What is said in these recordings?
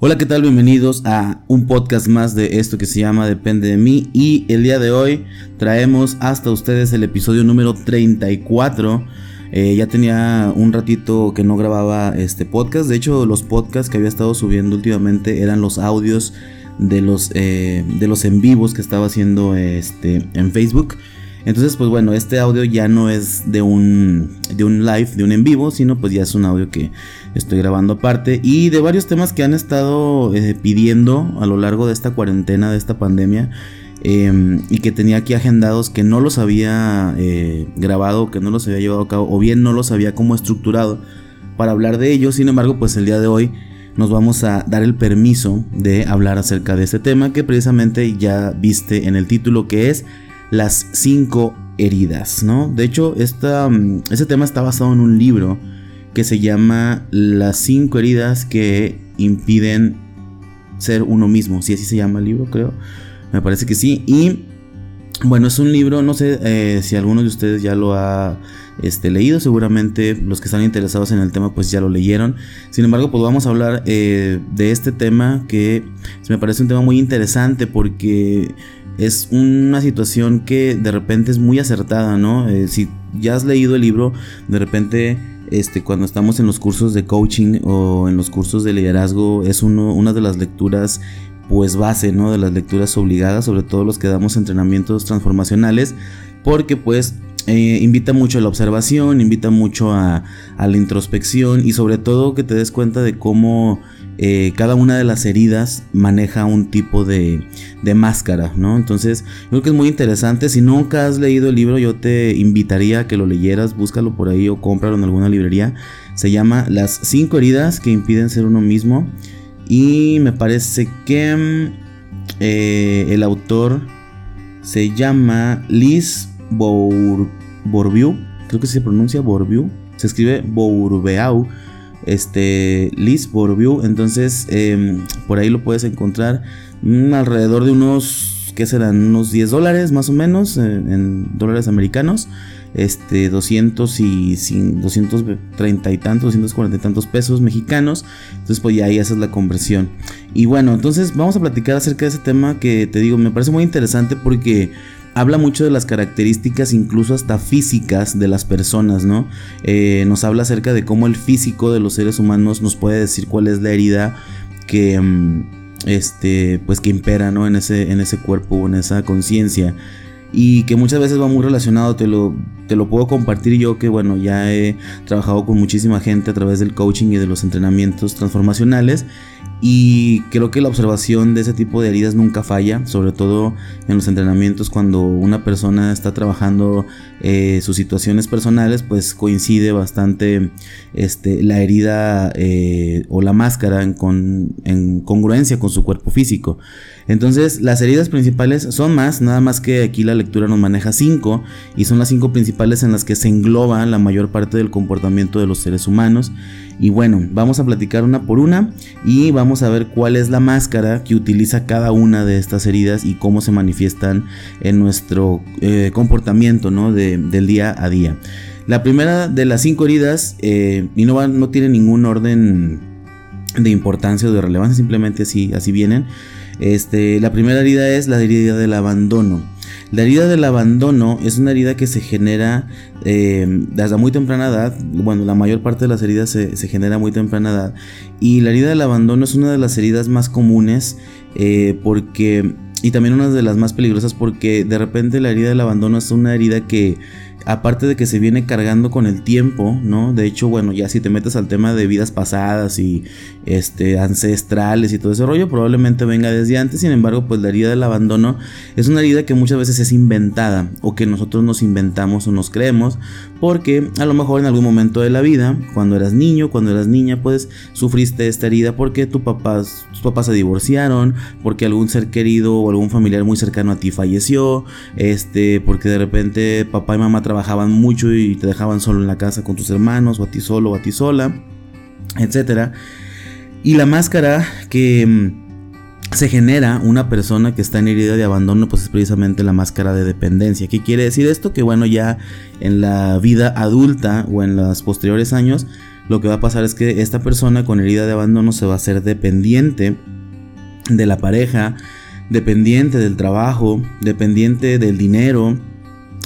Hola, ¿qué tal? Bienvenidos a un podcast más de esto que se llama Depende de mí y el día de hoy traemos hasta ustedes el episodio número 34. Eh, ya tenía un ratito que no grababa este podcast, de hecho los podcasts que había estado subiendo últimamente eran los audios de los, eh, de los en vivos que estaba haciendo este, en Facebook. Entonces, pues bueno, este audio ya no es de un, de un live, de un en vivo, sino pues ya es un audio que estoy grabando aparte y de varios temas que han estado eh, pidiendo a lo largo de esta cuarentena, de esta pandemia. Em, y que tenía aquí agendados que no los había eh, grabado, que no los había llevado a cabo, o bien no los había como estructurado para hablar de ellos. Sin embargo, pues el día de hoy nos vamos a dar el permiso de hablar acerca de este tema que precisamente ya viste en el título que es las cinco heridas, ¿no? De hecho, mm, este tema está basado en un libro que se llama Las cinco heridas que impiden ser uno mismo. Si así se llama el libro, creo. Me parece que sí. Y bueno, es un libro, no sé eh, si alguno de ustedes ya lo ha este, leído, seguramente los que están interesados en el tema pues ya lo leyeron. Sin embargo, pues vamos a hablar eh, de este tema que me parece un tema muy interesante porque es una situación que de repente es muy acertada, ¿no? Eh, si ya has leído el libro, de repente este, cuando estamos en los cursos de coaching o en los cursos de liderazgo, es una de las lecturas pues base, ¿no? De las lecturas obligadas, sobre todo los que damos entrenamientos transformacionales, porque pues eh, invita mucho a la observación, invita mucho a, la introspección y sobre todo que te des cuenta de cómo eh, cada una de las heridas maneja un tipo de, máscara, ¿no? Entonces, creo que es muy interesante. Si nunca has leído el libro, yo te invitaría a que lo leyeras, búscalo por ahí o cómpralo en alguna librería. Se llama Las cinco heridas que impiden ser uno mismo. Y me parece que eh, el autor se llama Liz Bourbeau. Creo que se pronuncia Bourbeau. Se escribe Bourbeau este Liz Bourbeau. Entonces, em, por ahí lo puedes encontrar mm, alrededor de unos, ¿qué serán? Unos 10 dólares más o menos eh, en dólares americanos. Este, 200 y 230 y tantos, 240 y tantos pesos mexicanos. Entonces, pues ya ahí haces la conversión. Y bueno, entonces vamos a platicar acerca de ese tema que te digo, me parece muy interesante porque habla mucho de las características incluso hasta físicas de las personas, ¿no? Eh, nos habla acerca de cómo el físico de los seres humanos nos puede decir cuál es la herida que, mm, este, pues que impera, ¿no? En ese, en ese cuerpo, en esa conciencia y que muchas veces va muy relacionado, te lo, te lo puedo compartir yo que bueno, ya he trabajado con muchísima gente a través del coaching y de los entrenamientos transformacionales y creo que la observación de ese tipo de heridas nunca falla, sobre todo en los entrenamientos cuando una persona está trabajando eh, sus situaciones personales, pues coincide bastante este, la herida eh, o la máscara en, en congruencia con su cuerpo físico. Entonces, las heridas principales son más, nada más que aquí la lectura nos maneja cinco, y son las cinco principales en las que se engloba la mayor parte del comportamiento de los seres humanos. Y bueno, vamos a platicar una por una y vamos a ver cuál es la máscara que utiliza cada una de estas heridas y cómo se manifiestan en nuestro eh, comportamiento ¿no? del día a día. La primera de las cinco heridas, eh, y no, no tiene ningún orden de importancia o de relevancia, simplemente así, así vienen. Este, la primera herida es la herida del abandono. La herida del abandono es una herida que se genera eh, desde muy temprana edad. Bueno, la mayor parte de las heridas se, genera a muy temprana edad. Y la herida del abandono es una de las heridas más comunes eh, porque... Y también una de las más peligrosas porque de repente la herida del abandono es una herida que aparte de que se viene cargando con el tiempo, ¿no? De hecho, bueno, ya si te metes al tema de vidas pasadas y este ancestrales y todo ese rollo, probablemente venga desde antes. Sin embargo, pues la herida del abandono es una herida que muchas veces es inventada o que nosotros nos inventamos o nos creemos, porque a lo mejor en algún momento de la vida, cuando eras niño, cuando eras niña, pues sufriste esta herida porque tu papá, tus papás se divorciaron, porque algún ser querido o algún familiar muy cercano a ti falleció, este, porque de repente papá y mamá trabajaban mucho y te dejaban solo en la casa con tus hermanos, o a ti solo, o a ti sola, etc. Y la máscara que mm, se genera una persona que está en herida de abandono, pues es precisamente la máscara de dependencia. ¿Qué quiere decir esto? Que bueno, ya en la vida adulta o en los posteriores años, lo que va a pasar es que esta persona con herida de abandono se va a hacer dependiente de la pareja, dependiente del trabajo, dependiente del dinero,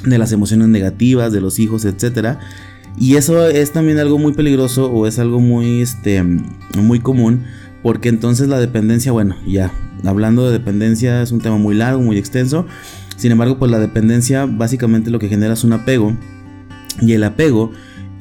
de las emociones negativas, de los hijos, etc. Y eso es también algo muy peligroso o es algo muy, este, muy común porque entonces la dependencia, bueno, ya, hablando de dependencia es un tema muy largo, muy extenso. Sin embargo, pues la dependencia básicamente lo que genera es un apego. Y el apego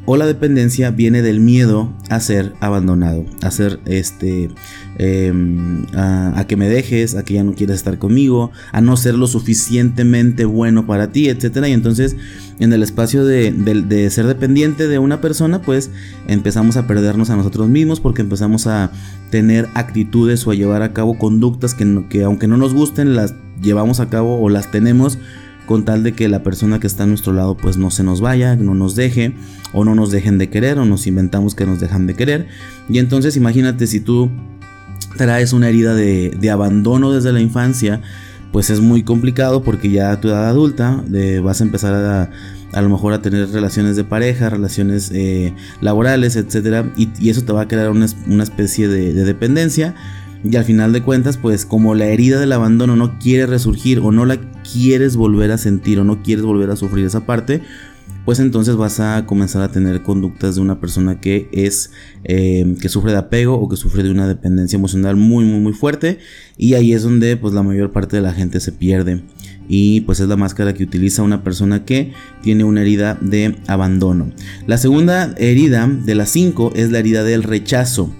o la dependencia viene del miedo a ser abandonado, a ser este, em, a, que me dejes, a que ya no quieras estar conmigo, a no ser lo suficientemente bueno para ti, etcétera. Y entonces, en el espacio de, ser dependiente de una persona, pues empezamos a perdernos a nosotros mismos porque empezamos a tener actitudes o a llevar a cabo conductas que, que aunque no nos gusten, las llevamos a cabo o las tenemos con tal de que la persona que está a nuestro lado pues no se nos vaya, no nos deje o no nos dejen de querer o nos inventamos que nos dejan de querer. Y entonces imagínate si tú traes una herida de, abandono desde la infancia, pues es muy complicado porque ya a tu edad adulta vas a empezar a, a lo mejor a tener relaciones de pareja, relaciones eh, laborales, etc. Y, eso te va a crear una, especie de, de dependencia y al final de cuentas, pues como la herida del abandono no quiere resurgir o no la quieres volver a sentir o no quieres volver a sufrir esa parte, pues entonces vas a comenzar a tener conductas de una persona que es eh, que sufre de apego o que sufre de una dependencia emocional muy muy muy fuerte y ahí es donde pues la mayor parte de la gente se pierde y pues es la máscara que utiliza una persona que tiene una herida de abandono. La segunda herida de las cinco es la herida del rechazo.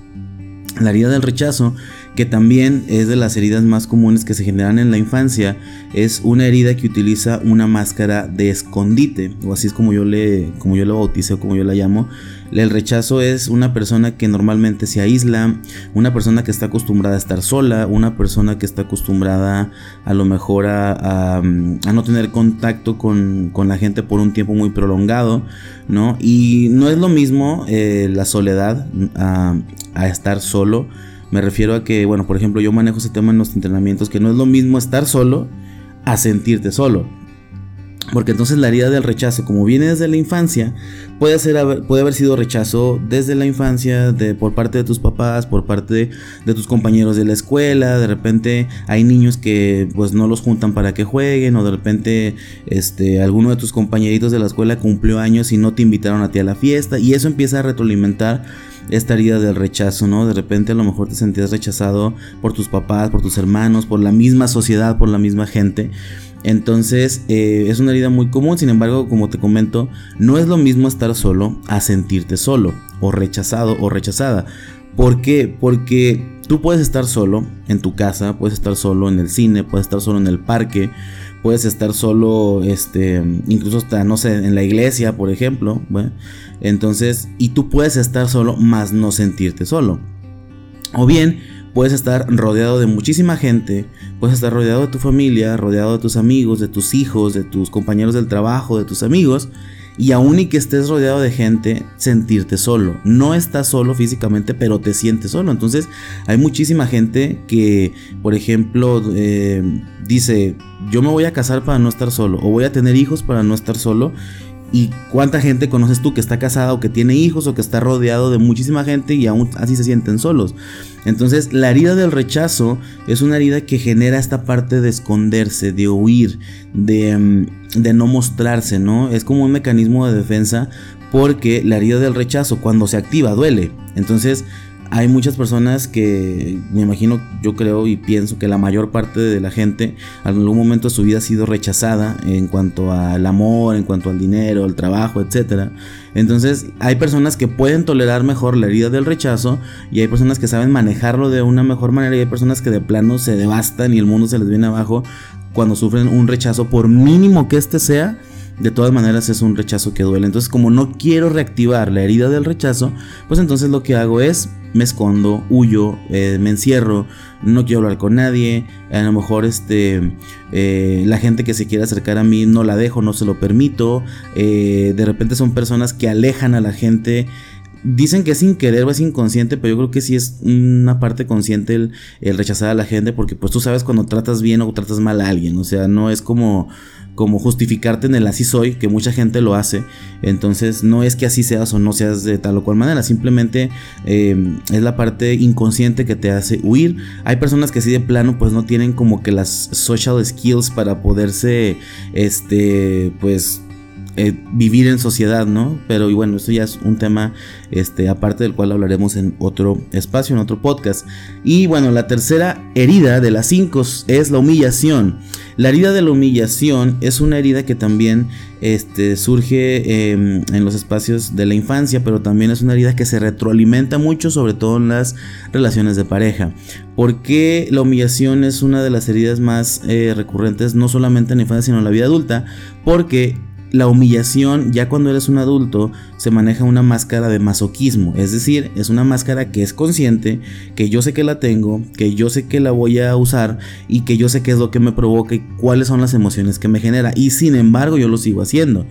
La herida del rechazo que también es de las heridas más comunes que se generan en la infancia, es una herida que utiliza una máscara de escondite, o así es como yo le, como yo lo bautizo, como yo la llamo. El rechazo es una persona que normalmente se aísla, una persona que está acostumbrada a estar sola, una persona que está acostumbrada a lo mejor a, no tener contacto con, la gente por un tiempo muy prolongado, ¿no? Y no es lo mismo eh, la soledad a, a estar solo me refiero a que, bueno, por ejemplo, yo manejo ese tema en los entrenamientos, que no es lo mismo estar solo a sentirte solo. Porque entonces la herida del rechazo, como viene desde la infancia, puede, ser, puede haber sido rechazo desde la infancia, de, por parte de tus papás, por parte de, tus compañeros de la escuela. De repente hay niños que pues no los juntan para que jueguen, o de repente este, alguno de tus compañeritos de la escuela cumplió años y no te invitaron a ti a la fiesta. Y eso empieza a retroalimentar esta herida del rechazo, ¿no? De repente a lo mejor te sentías rechazado por tus papás, por tus hermanos, por la misma sociedad, por la misma gente. Entonces eh, es una herida muy común, sin embargo, como te comento, no es lo mismo estar solo a sentirte solo o rechazado o rechazada. ¿Por qué? Porque tú puedes estar solo en tu casa, puedes estar solo en el cine, puedes estar solo en el parque, puedes estar solo, este, incluso hasta, no sé, en la iglesia, por ejemplo. Entonces, y tú puedes estar solo, más no sentirte solo. O bien, puedes estar rodeado de muchísima gente, puedes estar rodeado de tu familia, rodeado de tus amigos, de tus hijos, de tus compañeros del trabajo, de tus amigos, y aún y que estés rodeado de gente, sentirte solo. No estás solo físicamente, pero te sientes solo. Entonces hay muchísima gente que, por ejemplo, eh, dice, yo me voy a casar para no estar solo, o voy a tener hijos para no estar solo. ¿Y cuánta gente conoces tú que está casada o que tiene hijos o que está rodeado de muchísima gente y aún así se sienten solos? Entonces la herida del rechazo es una herida que genera esta parte de esconderse, de huir, de, mm, de no mostrarse, ¿no? Es como un mecanismo de defensa porque la herida del rechazo cuando se activa duele. Entonces hay muchas personas que me imagino, yo creo y pienso que la mayor parte de la gente en algún momento de su vida ha sido rechazada en cuanto al amor, en cuanto al dinero, al trabajo, etc. Entonces hay personas que pueden tolerar mejor la herida del rechazo y hay personas que saben manejarlo de una mejor manera y hay personas que de plano se devastan y el mundo se les viene abajo cuando sufren un rechazo por mínimo que este sea de todas maneras es un rechazo que duele. Entonces, como no quiero reactivar la herida del rechazo, pues entonces lo que hago es me escondo, huyo, eh, me encierro, no quiero hablar con nadie, a lo mejor este, eh, la gente que se quiere acercar a mí no la dejo, no se lo permito, eh, de repente son personas que alejan a la gente dicen que es sin querer o es inconsciente, pero yo creo que sí es una parte consciente el, rechazar a la gente, porque pues tú sabes cuando tratas bien o tratas mal a alguien, o sea, no es como como justificarte en el así soy, que mucha gente lo hace. Entonces no es que así seas o no seas de tal o cual manera, simplemente eh, es la parte inconsciente que te hace huir. Hay personas que así de plano pues no tienen como que las social skills para poderse, este, pues eh, vivir en sociedad, ¿no? Pero y bueno, esto ya es un tema este, aparte del cual hablaremos en otro espacio, en otro podcast. Y bueno, la tercera herida de las cinco es la humillación. La herida de la humillación es una herida que también este, surge em, en los espacios de la infancia, pero también es una herida que se retroalimenta mucho, sobre todo en las relaciones de pareja. Porque la humillación es una de las heridas más eh, recurrentes, no solamente en la infancia, sino en la vida adulta? Porque la humillación, ya cuando eres un adulto, se maneja una máscara de masoquismo. Es decir, es una máscara que es consciente, que yo sé que la tengo, que yo sé que la voy a usar y que yo sé qué es lo que me provoca y cuáles son las emociones que me genera. Y sin embargo, yo lo sigo haciendo.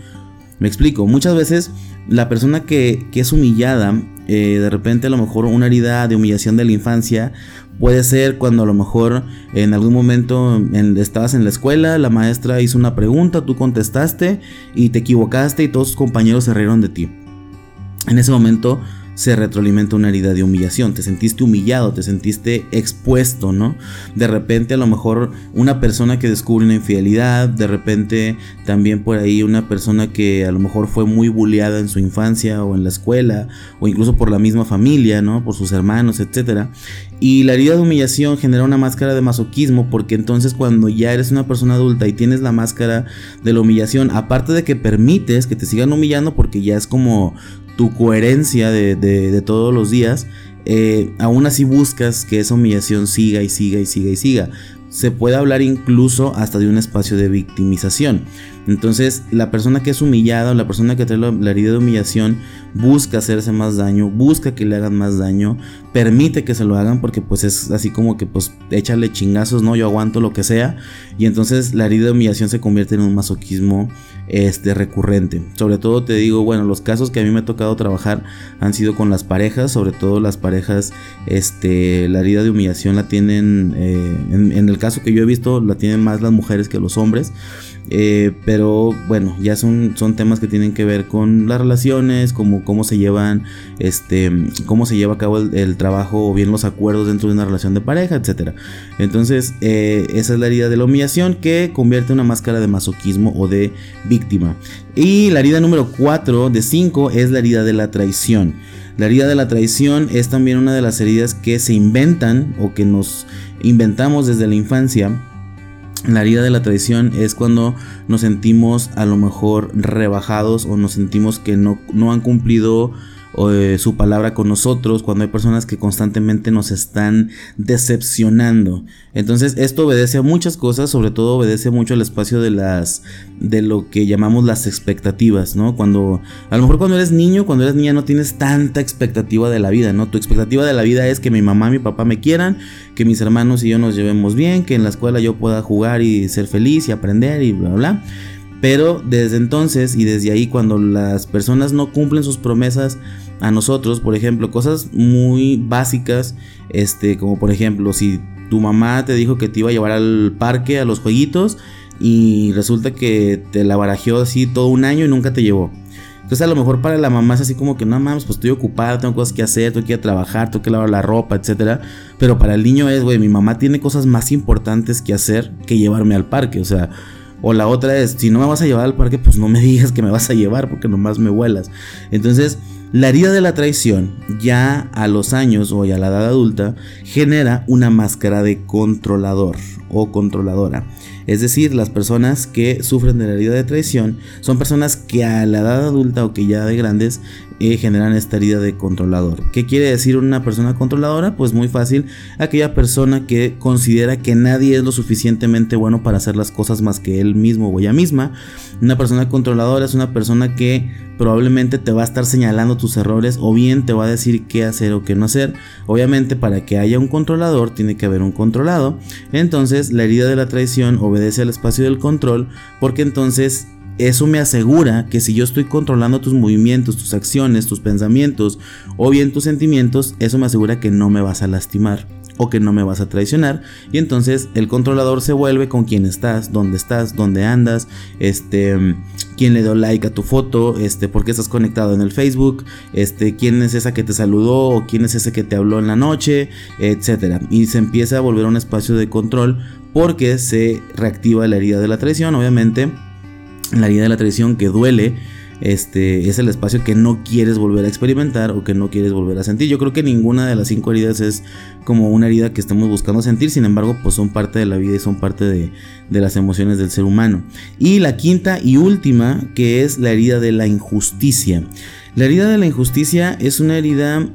Me explico, muchas veces la persona que, es humillada, eh, de repente a lo mejor una herida de humillación de la infancia, Puede ser cuando a lo mejor en algún momento estabas en la escuela, la maestra hizo una pregunta, tú contestaste y te equivocaste y todos tus compañeros se rieron de ti. En ese momento se retroalimenta una herida de humillación. Te sentiste humillado, te sentiste expuesto, ¿no? De repente a lo mejor una persona que descubre una infidelidad, de repente también por ahí una persona que a lo mejor fue muy bulleada en su infancia o en la escuela o incluso por la misma familia, ¿no? Por sus hermanos, etcétera. Y la herida de humillación genera una máscara de masoquismo porque entonces cuando ya eres una persona adulta y tienes la máscara de la humillación, aparte de que permites que te sigan humillando porque ya es como tu coherencia de, todos los días, eh, aún así buscas que esa humillación siga y siga y siga y siga. Se puede hablar incluso hasta de un espacio de victimización. Entonces, la persona que es humillada o la persona que trae la, herida de humillación busca hacerse más daño, busca que le hagan más daño, permite que se lo hagan porque pues es así como que pues échale chingazos, no, yo aguanto lo que sea y entonces la herida de humillación se convierte en un masoquismo este recurrente. Sobre todo te digo, bueno, los casos que a mí me ha tocado trabajar han sido con las parejas, sobre todo las parejas, este, la herida de humillación la tienen, eh, en el caso que yo he visto, la tienen más las mujeres que los hombres. Eh, pero bueno, ya son, son temas que tienen que ver con las relaciones, como cómo se llevan, este, cómo se lleva a cabo el, trabajo o bien los acuerdos dentro de una relación de pareja, etc. Entonces, eh, esa es la herida de la humillación que convierte una máscara de masoquismo o de víctima. Y la herida número 4 de 5 es la herida de la traición. La herida de la traición es también una de las heridas que se inventan o que nos inventamos desde la infancia la herida de la traición es cuando nos sentimos a lo mejor rebajados o nos sentimos que no, no han cumplido su palabra con nosotros, cuando hay personas que constantemente nos están decepcionando. Entonces esto obedece a muchas cosas, sobre todo obedece mucho al espacio de las de lo que llamamos las expectativas, ¿no? Cuando a lo mejor cuando eres niño, cuando eres niña no tienes tanta expectativa de la vida, ¿no? Tu expectativa de la vida es que mi mamá mi papá me quieran, que mis hermanos y yo nos llevemos bien, que en la escuela yo pueda jugar y ser feliz y aprender y bla bla. Pero desde entonces y desde ahí cuando las personas no cumplen sus promesas a nosotros, por ejemplo, cosas muy básicas, este, como por ejemplo, si tu mamá te dijo que te iba a llevar al parque, a los jueguitos, y resulta que te la barajeó así todo un año y nunca te llevó. Entonces a lo mejor para la mamá es así como que no mames, pues estoy ocupada, tengo cosas que hacer, tengo que ir a trabajar, tengo que lavar la ropa, etc. Pero para el niño es, güey, mi mamá tiene cosas más importantes que hacer que llevarme al parque. O sea, o la otra es, si no me vas a llevar al parque, pues no me digas que me vas a llevar porque nomás me vuelas. Entonces, la herida de la traición, ya a los años o ya a la edad adulta, genera una máscara de controlador o controladora. Es decir, las personas que sufren de la herida de traición son personas que a la edad adulta o que ya de grandes generan esta herida de controlador. ¿Qué quiere decir una persona controladora? Pues muy fácil, aquella persona que considera que nadie es lo suficientemente bueno para hacer las cosas más que él mismo o ella misma. Una persona controladora es una persona que probablemente te va a estar señalando tus errores o bien te va a decir qué hacer o qué no hacer. Obviamente para que haya un controlador tiene que haber un controlado. Entonces la herida de la traición obedece al espacio del control porque entonces eso me asegura que si yo estoy controlando tus movimientos, tus acciones, tus pensamientos o bien tus sentimientos, eso me asegura que no me vas a lastimar o que no me vas a traicionar y entonces el controlador se vuelve con quién estás, dónde estás, dónde andas, este quién le dio like a tu foto, este por qué estás conectado en el Facebook, este quién es esa que te saludó o quién es ese que te habló en la noche, etcétera. Y se empieza a volver un espacio de control porque se reactiva la herida de la traición, obviamente la herida de la traición que duele este es el espacio que no quieres volver a experimentar o que no quieres volver a sentir. Yo creo que ninguna de las cinco heridas es como una herida que estamos buscando sentir, sin embargo, pues son parte de la vida y son parte de, de las emociones del ser humano. Y la quinta y última, que es la herida de la injusticia. La herida de la injusticia es una herida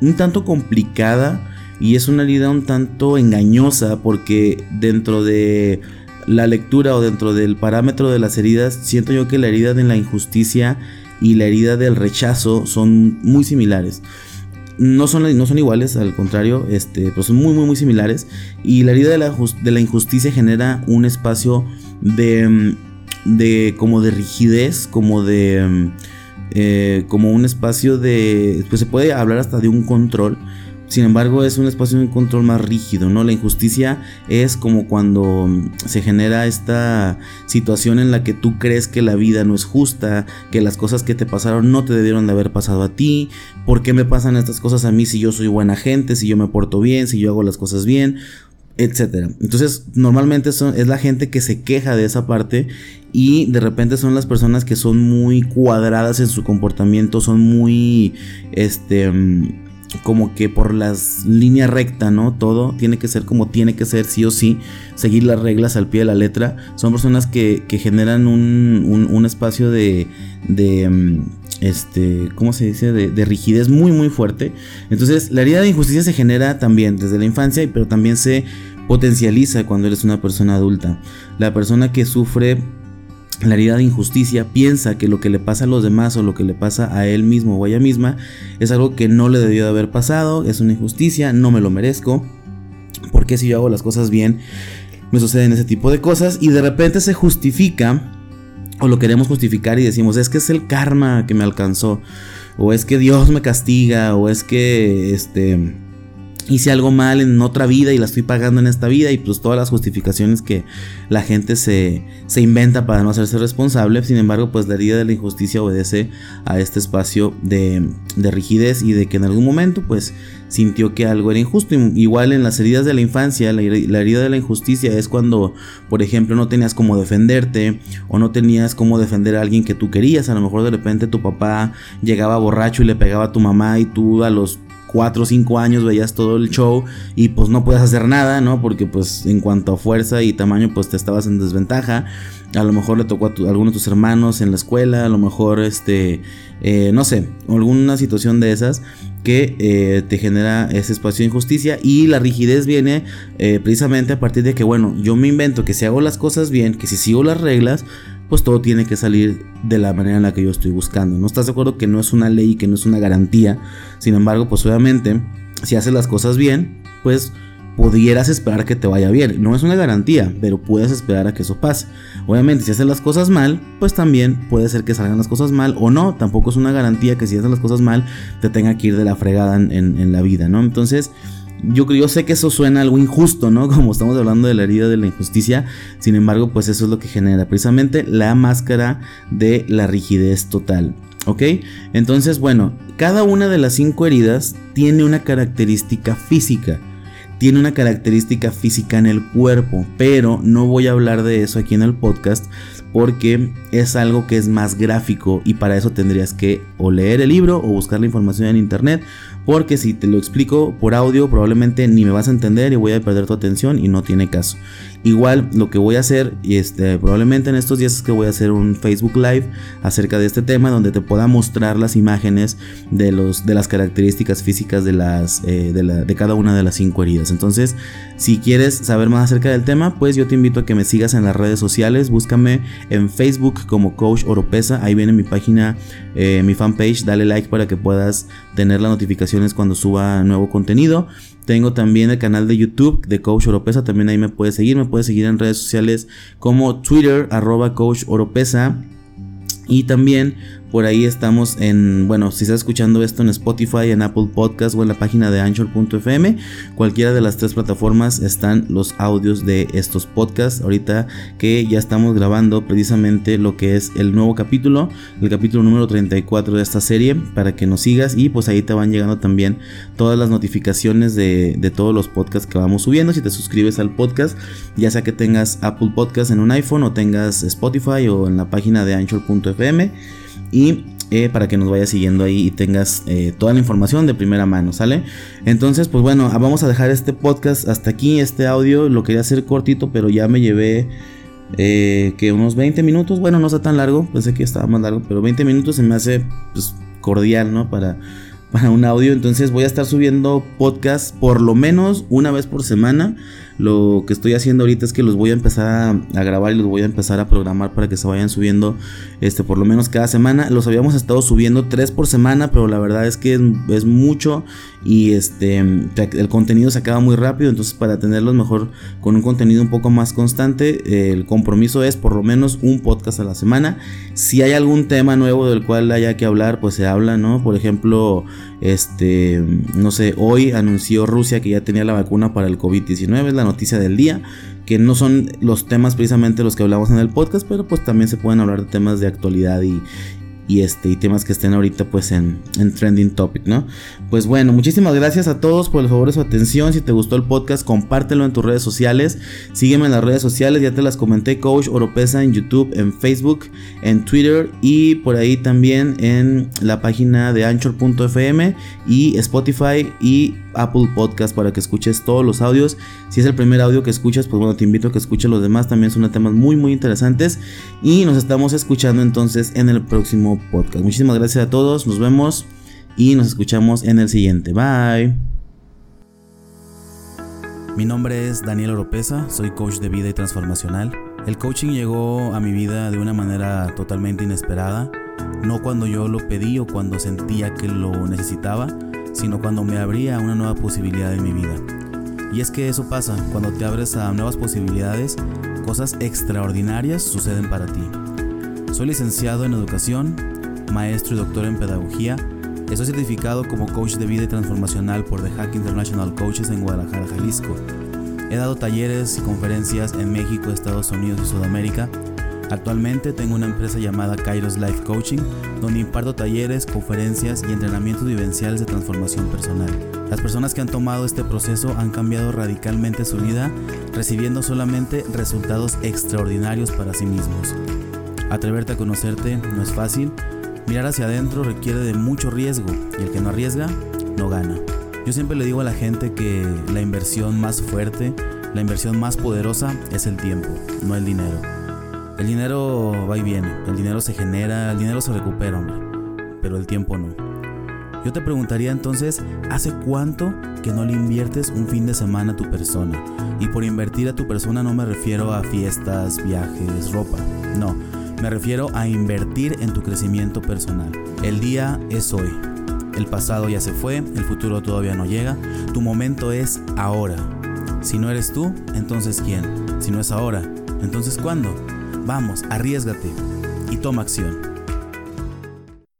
un tanto complicada y es una herida un tanto engañosa porque dentro de la lectura o dentro del parámetro de las heridas, siento yo que la herida de la injusticia y la herida del rechazo son muy similares. No son, no son iguales, al contrario, este, pues son muy, muy, muy similares. Y la herida de la, de la injusticia genera un espacio de, de como de rigidez, como de... Eh, como un espacio de... Pues se puede hablar hasta de un control sin embargo, es un espacio de un control más rígido, ¿no? La injusticia es como cuando se genera esta situación en la que tú crees que la vida no es justa, que las cosas que te pasaron no te debieron de haber pasado a ti, ¿por qué me pasan estas cosas a mí si yo soy buena gente, si yo me porto bien, si yo hago las cosas bien? etcétera. Entonces, normalmente es la gente que se queja de esa parte y de repente son las personas que son muy cuadradas en su comportamiento, son muy este como que por las líneas recta, ¿no? Todo tiene que ser como tiene que ser, sí o sí, seguir las reglas al pie de la letra. Son personas que, generan un, espacio de, de, mm, este, ¿cómo se dice? De, de, rigidez muy, muy fuerte. Entonces, la herida de injusticia se genera también desde la infancia, pero también se potencializa cuando eres una persona adulta. La persona que sufre la herida de injusticia piensa que lo que le pasa a los demás o lo que le pasa a él mismo o a ella misma es algo que no le debió de haber pasado, es una injusticia, no me lo merezco, porque si yo hago las cosas bien me suceden ese tipo de cosas y de repente se justifica o lo queremos justificar y decimos es que es el karma que me alcanzó o es que Dios me castiga o es que este hice algo mal en otra vida y la estoy pagando en esta vida y pues todas las justificaciones que la gente se, se, inventa para no hacerse responsable. Sin embargo, pues la herida de la injusticia obedece a este espacio de, de rigidez y de que en algún momento pues sintió que algo era injusto. Igual en las heridas de la infancia, la, la herida de la injusticia es cuando, por ejemplo, no tenías cómo defenderte o no tenías cómo defender a alguien que tú querías. A lo mejor de repente tu papá llegaba borracho y le pegaba a tu mamá y tú a los 4 o 5 años veías todo el show y pues no puedes hacer nada, ¿no? Porque pues en cuanto a fuerza y tamaño pues te estabas en desventaja. A lo mejor le tocó a, alguno de tus hermanos en la escuela, a lo mejor este, eh, no sé, alguna situación de esas que eh, te genera ese espacio de injusticia y la rigidez viene eh, precisamente a partir de que, bueno, yo me invento que si hago las cosas bien, que si sigo las reglas, pues todo tiene que salir de la manera en la que yo estoy buscando. ¿No estás de acuerdo que no es una ley, que no es una garantía? Sin embargo, pues obviamente, si haces las cosas bien, pues pudieras esperar que te vaya bien. No es una garantía, pero puedes esperar a que eso pase. Obviamente, si haces las cosas mal, pues también puede ser que salgan las cosas mal o no. Tampoco es una garantía que si haces las cosas mal te tenga que ir de la fregada en, en la vida, ¿no? Entonces, yo, yo sé que eso suena algo injusto, ¿no? Como estamos hablando de la herida de la injusticia. Sin embargo, pues eso es lo que genera precisamente la máscara de la rigidez total. ¿Ok? Entonces, bueno, cada una de las cinco heridas tiene una característica física. Tiene una característica física en el cuerpo, pero no voy a hablar de eso aquí en el podcast porque es algo que es más gráfico y para eso tendrías que o leer el libro o buscar la información en internet porque si te lo explico por audio probablemente ni me vas a entender y voy a perder tu atención y no tiene caso. Igual lo que voy a hacer, y este, probablemente en estos días es que voy a hacer un Facebook Live acerca de este tema donde te pueda mostrar las imágenes de, los, de las características físicas de, las, eh, de, cada una de las cinco heridas. Entonces, si quieres saber más acerca del tema, pues yo te invito a que me sigas en las redes sociales. Búscame en Facebook como Coach Oropesa. Ahí viene mi página, eh, mi fanpage. Dale like para que puedas tener las notificaciones cuando suba nuevo contenido. Tengo también el canal de YouTube de Coach Oropesa, también ahí me puedes seguir, me puedes seguir en redes sociales como Twitter, arroba Coach Oropesa. Y también por ahí estamos en, bueno, si estás escuchando esto en Spotify, en Apple Podcast o en la página de Anchor.fm, cualquiera de las tres plataformas están los audios de estos podcasts. Ahorita que ya estamos grabando precisamente lo que es el nuevo capítulo, el capítulo número 34 de esta serie, para que nos sigas y pues ahí te van llegando también todas las notificaciones de, de todos los podcasts que vamos subiendo. Si te suscribes al podcast, ya sea que tengas Apple Podcast en un iPhone o tengas Spotify o en la página de Anchor.fm y eh, para que nos vayas siguiendo ahí y tengas eh, toda la información de primera mano, ¿sale? Entonces, pues bueno, vamos a dejar este podcast hasta aquí, este audio, lo quería hacer cortito, pero ya me llevé eh, que unos 20 minutos, bueno, no está tan largo, pensé que estaba más largo, pero 20 minutos se me hace pues, cordial, ¿no? Para, para un audio, entonces voy a estar subiendo podcast por lo menos una vez por semana. Lo que estoy haciendo ahorita es que los voy a empezar a, grabar y los voy a empezar a programar para que se vayan subiendo este por lo menos cada semana. Los habíamos estado subiendo tres por semana, pero la verdad es que es, mucho y este el contenido se acaba muy rápido, entonces para tenerlos mejor con un contenido un poco más constante, el compromiso es por lo menos un podcast a la semana. Si hay algún tema nuevo del cual haya que hablar, pues se habla, ¿no? Por ejemplo, este no sé, hoy anunció Rusia que ya tenía la vacuna para el COVID-19, es la noticia del día, que no son los temas precisamente los que hablamos en el podcast, pero pues también se pueden hablar de temas de actualidad y, y, este, y temas que estén ahorita pues en, en, trending topic, ¿no? Pues bueno, muchísimas gracias a todos por el favor de su atención. Si te gustó el podcast, compártelo en tus redes sociales. Sígueme en las redes sociales, ya te las comenté, Coach Oropesa en YouTube, en Facebook, en Twitter y por ahí también en la página de anchor.fm y Spotify y Apple Podcast para que escuches todos los audios. Si es el primer audio que escuchas, pues bueno, te invito a que escuches los demás. También son temas muy, muy interesantes. Y nos estamos escuchando entonces en el podcast. Muchísimas gracias a todos. Nos vemos y nos escuchamos en el siguiente. Bye. Mi nombre es Daniel Oropesa, soy coach de vida y transformacional. El coaching llegó a mi vida de una manera totalmente inesperada, no cuando yo lo pedí o cuando sentía que lo necesitaba, sino cuando me abría una nueva posibilidad en mi vida. Y es que eso pasa, cuando te abres a nuevas posibilidades, cosas extraordinarias suceden para ti. Soy licenciado en educación, maestro y doctor en pedagogía, estoy certificado como coach de vida y transformacional por The Hack International Coaches en Guadalajara, Jalisco. He dado talleres y conferencias en México, Estados Unidos y Sudamérica Actualmente tengo una empresa llamada Kairos Life Coaching, donde imparto talleres, conferencias y entrenamientos vivenciales de transformación personal. Las personas que han tomado este proceso han cambiado radicalmente su vida, recibiendo solamente resultados extraordinarios para sí mismos. Atreverte a conocerte no es fácil, mirar hacia adentro requiere de mucho riesgo y el que no arriesga, no gana. Yo siempre le digo a la gente que la inversión más fuerte, la inversión más poderosa es el tiempo, no el dinero. El dinero va y viene, el dinero se genera, el dinero se recupera, hombre, pero el tiempo no. Yo te preguntaría entonces, ¿hace cuánto que no le inviertes un fin de semana a tu persona? Y por invertir a tu persona no me refiero a fiestas, viajes, ropa, no, me refiero a invertir en tu crecimiento personal. El día es hoy. El pasado ya se fue, el futuro todavía no llega, tu momento es ahora. Si no eres tú, entonces ¿quién? Si no es ahora, entonces ¿cuándo? Vamos, arriesgate y toma acción.